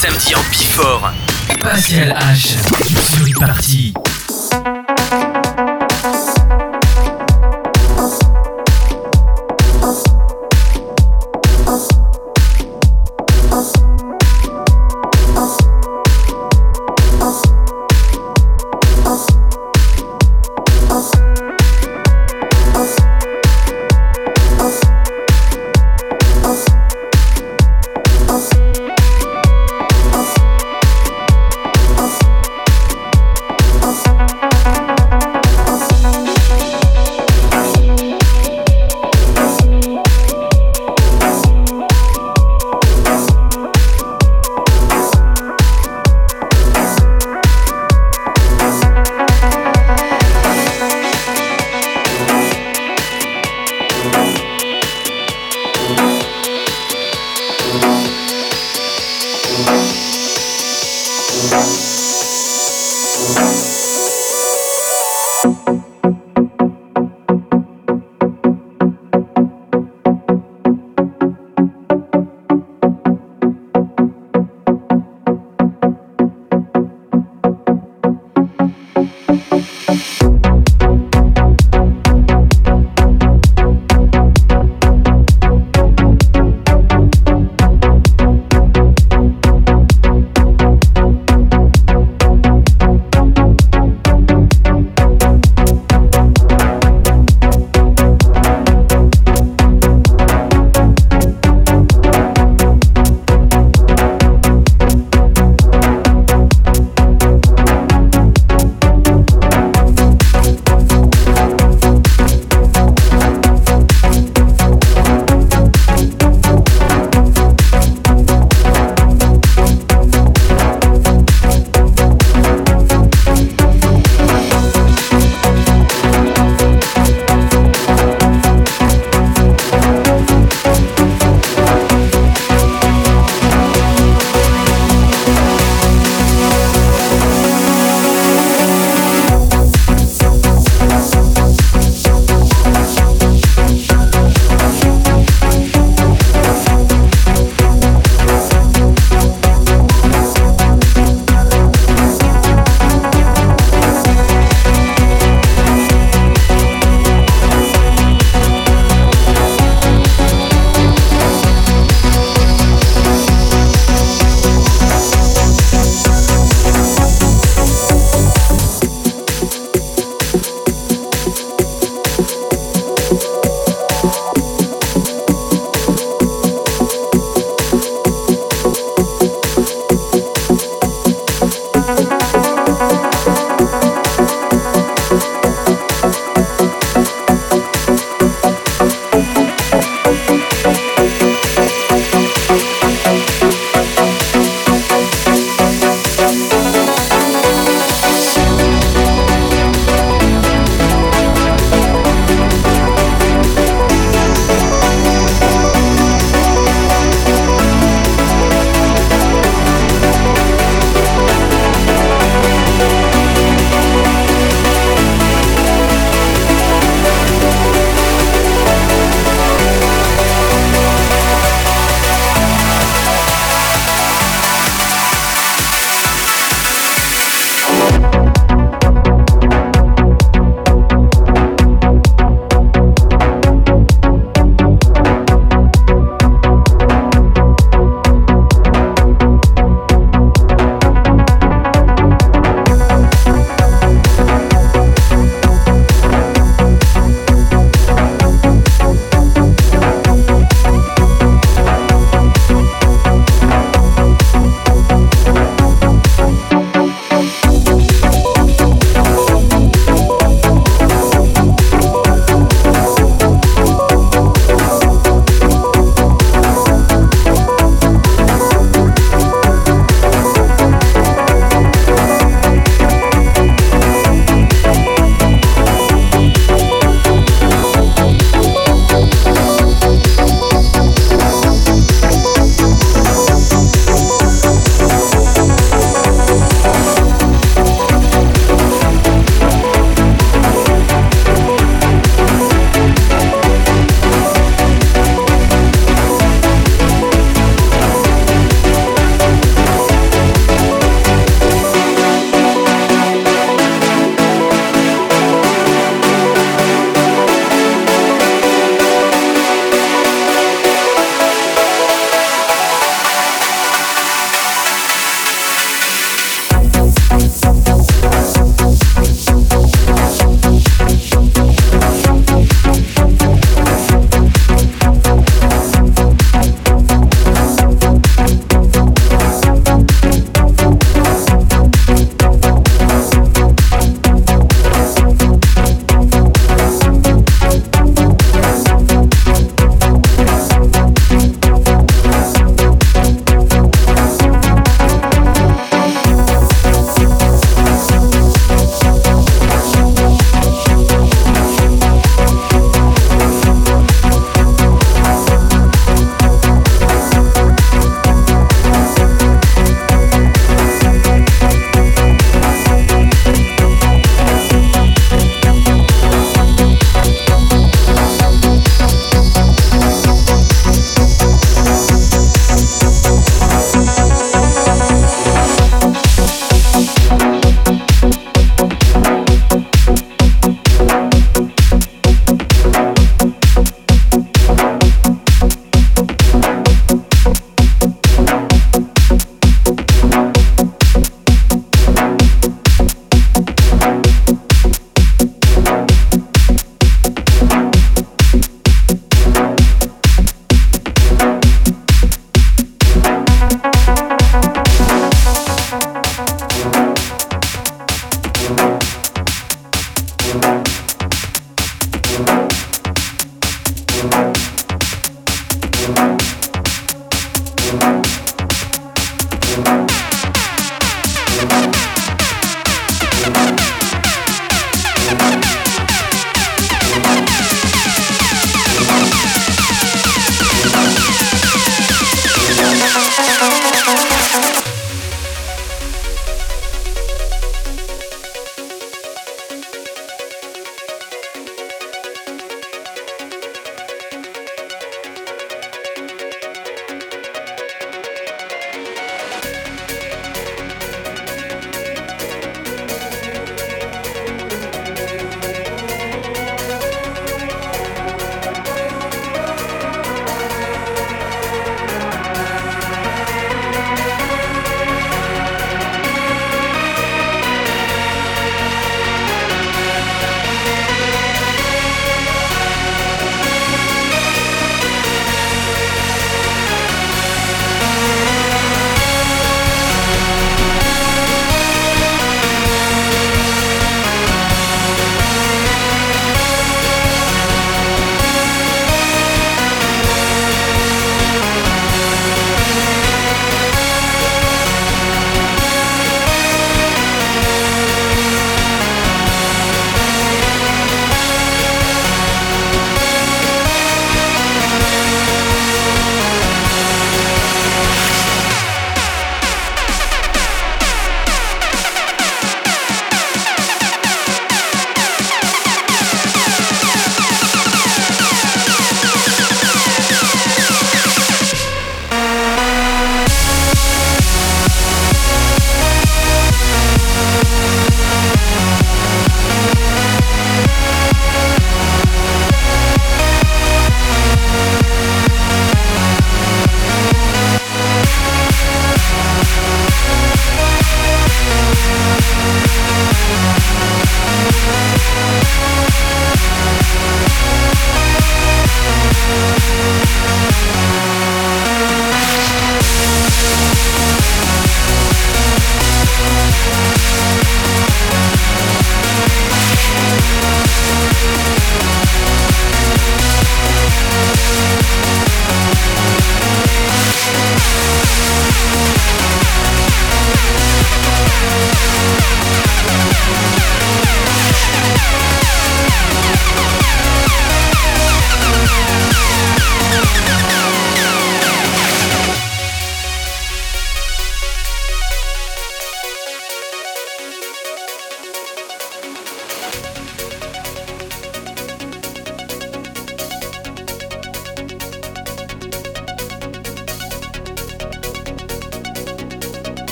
samedi en Bifort. Pascal H. sur e-party.